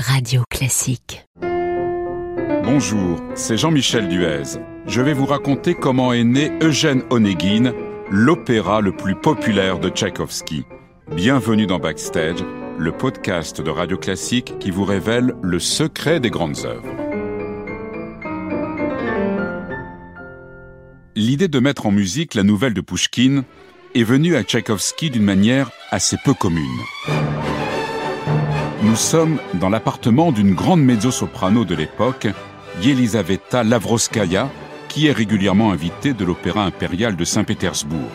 Radio Classique. Bonjour, c'est Jean-Michel Duez. Je vais vous raconter comment est né Eugène Onegin, l'opéra le plus populaire de Tchaïkovski. Bienvenue dans Backstage, le podcast de Radio Classique qui vous révèle le secret des grandes œuvres. L'idée de mettre en musique la nouvelle de Pushkin est venue à Tchaïkovski d'une manière assez peu commune. Nous sommes dans l'appartement d'une grande mezzo-soprano de l'époque, Yelizaveta Lavroskaya, qui est régulièrement invitée de l'Opéra impérial de Saint-Pétersbourg.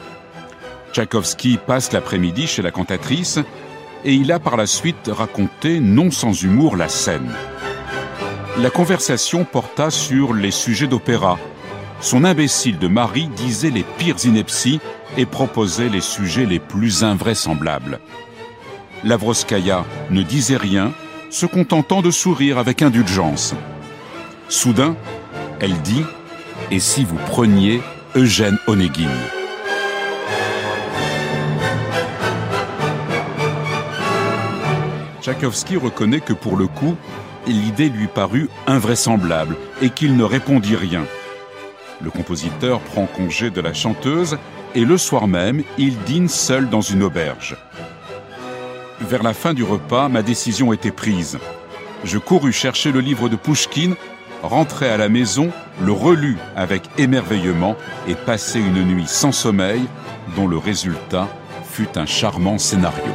Tchaïkovski passe l'après-midi chez la cantatrice et il a par la suite raconté, non sans humour, la scène. La conversation porta sur les sujets d'opéra. Son imbécile de mari disait les pires inepties et proposait les sujets les plus invraisemblables. Lavroskaya ne disait rien, se contentant de sourire avec indulgence. Soudain, elle dit Et si vous preniez Eugène Onegin? Tchaïkovski reconnaît que pour le coup, l'idée lui parut invraisemblable et qu'il ne répondit rien. Le compositeur prend congé de la chanteuse et le soir même, il dîne seul dans une auberge. Vers la fin du repas, ma décision était prise. Je courus chercher le livre de Pouchkine, rentrai à la maison, le relus avec émerveillement et passai une nuit sans sommeil, dont le résultat fut un charmant scénario.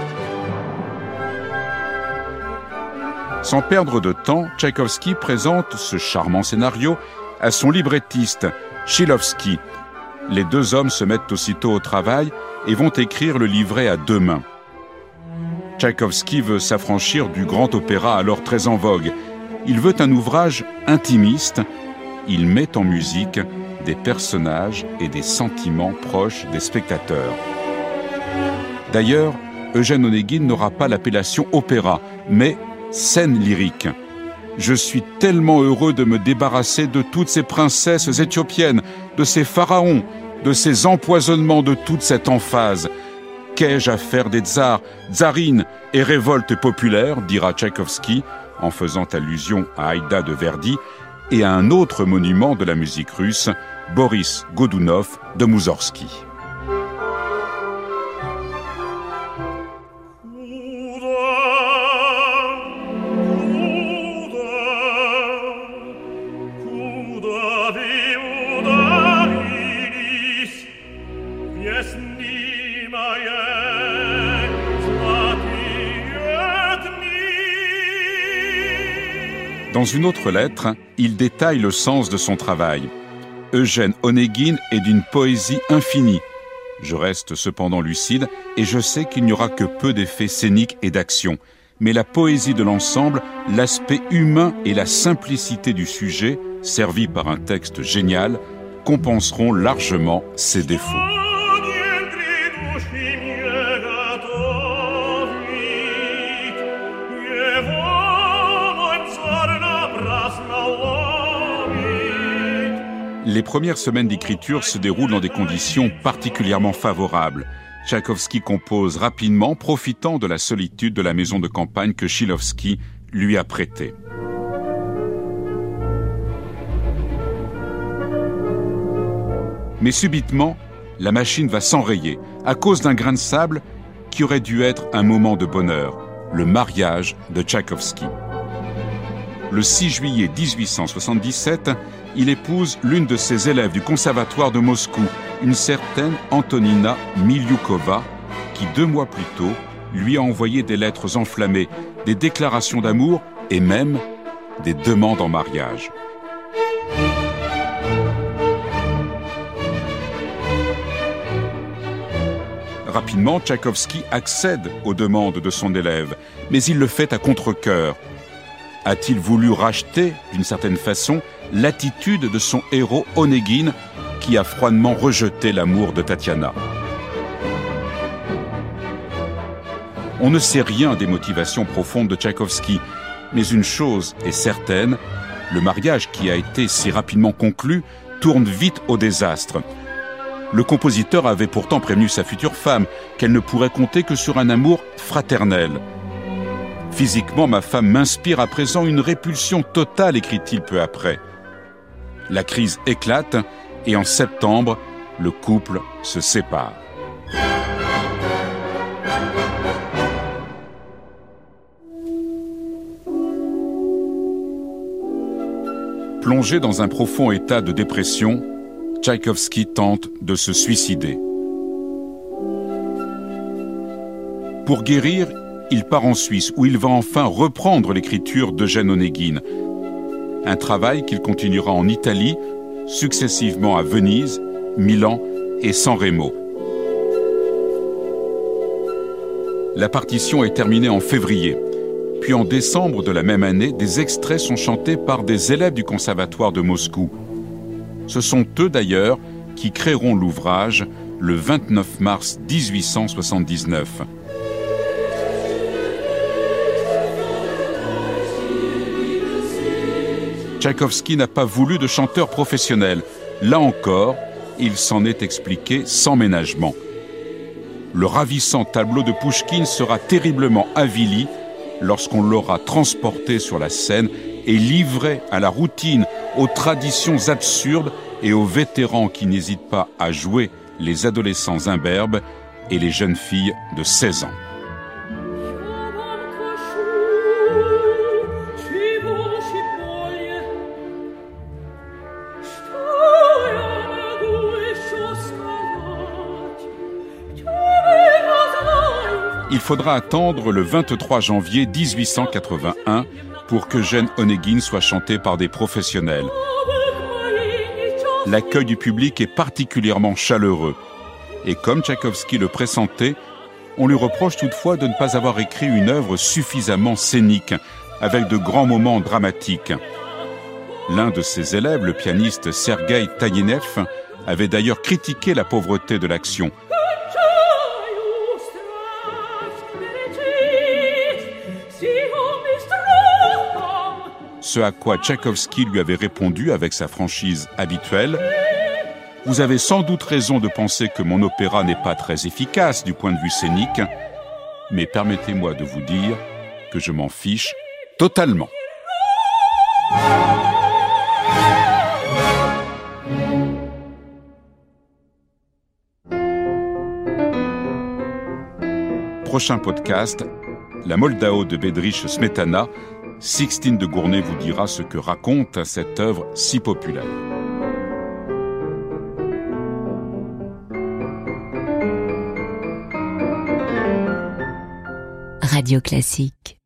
Sans perdre de temps, Tchaïkovski présente ce charmant scénario à son librettiste, Chilovski. Les deux hommes se mettent aussitôt au travail et vont écrire le livret à deux mains. Tchaïkovski veut s'affranchir du grand opéra alors très en vogue. Il veut un ouvrage intimiste. Il met en musique des personnages et des sentiments proches des spectateurs. D'ailleurs, Eugène Onegin n'aura pas l'appellation opéra, mais scène lyrique. Je suis tellement heureux de me débarrasser de toutes ces princesses éthiopiennes, de ces pharaons, de ces empoisonnements, de toute cette emphase. Qu'ai-je à faire des tsars, tsarines et révoltes populaires, dira Tchaïkovski, en faisant allusion à Aïda de Verdi et à un autre monument de la musique russe, Boris Godunov de Moussorski. Dans une autre lettre, il détaille le sens de son travail. Eugène Onegin est d'une poésie infinie. Je reste cependant lucide et je sais qu'il n'y aura que peu d'effets scéniques et d'action. Mais la poésie de l'ensemble, l'aspect humain et la simplicité du sujet, servis par un texte génial, compenseront largement ses défauts. Les premières semaines d'écriture se déroulent dans des conditions particulièrement favorables. Tchaïkovski compose rapidement, profitant de la solitude de la maison de campagne que Chilovski lui a prêtée. Mais subitement, la machine va s'enrayer à cause d'un grain de sable qui aurait dû être un moment de bonheur, le mariage de Tchaïkovski. Le 6 juillet 1877, il épouse l'une de ses élèves du conservatoire de Moscou, une certaine Antonina Milyukova, qui deux mois plus tôt lui a envoyé des lettres enflammées, des déclarations d'amour et même des demandes en mariage. Rapidement, Tchaïkovski accède aux demandes de son élève, mais il le fait à contre-coeur. A-t-il voulu racheter, d'une certaine façon, l'attitude de son héros Onegin, qui a froidement rejeté l'amour de Tatiana? On ne sait rien des motivations profondes de Tchaïkovski, mais une chose est certaine, le mariage qui a été si rapidement conclu tourne vite au désastre. Le compositeur avait pourtant prévenu sa future femme qu'elle ne pourrait compter que sur un amour fraternel. Physiquement, ma femme m'inspire à présent une répulsion totale, écrit-il peu après. La crise éclate et en septembre, le couple se sépare. Plongé dans un profond état de dépression, Tchaïkovski tente de se suicider. Pour guérir, il part en Suisse où il va enfin reprendre l'écriture d'Eugène Onegin. Un travail qu'il continuera en Italie, successivement à Venise, Milan et San Remo. La partition est terminée en février. Puis en décembre de la même année, des extraits sont chantés par des élèves du Conservatoire de Moscou. Ce sont eux d'ailleurs qui créeront l'ouvrage le 29 mars 1879. Tchaïkovski n'a pas voulu de chanteur professionnel. Là encore, il s'en est expliqué sans ménagement. Le ravissant tableau de Pouchkine sera terriblement avili lorsqu'on l'aura transporté sur la scène et livré à la routine, aux traditions absurdes et aux vétérans qui n'hésitent pas à jouer les adolescents imberbes et les jeunes filles de 16 ans. Faudra attendre le 23 janvier 1881 pour que Jeanne Onegin soit chantée par des professionnels. L'accueil du public est particulièrement chaleureux. Et comme Tchaïkovski le pressentait, on lui reproche toutefois de ne pas avoir écrit une œuvre suffisamment scénique, avec de grands moments dramatiques. L'un de ses élèves, le pianiste Sergei Taïnev, avait d'ailleurs critiqué la pauvreté de l'action, ce à quoi Tchaïkovski lui avait répondu avec sa franchise habituelle Vous avez sans doute raison de penser que mon opéra n'est pas très efficace du point de vue scénique, mais permettez-moi de vous dire que je m'en fiche totalement. Prochain podcast, la Moldao de Bedrich Smetana Sixtine de Gournay vous dira ce que raconte cette œuvre si populaire. Radio Classique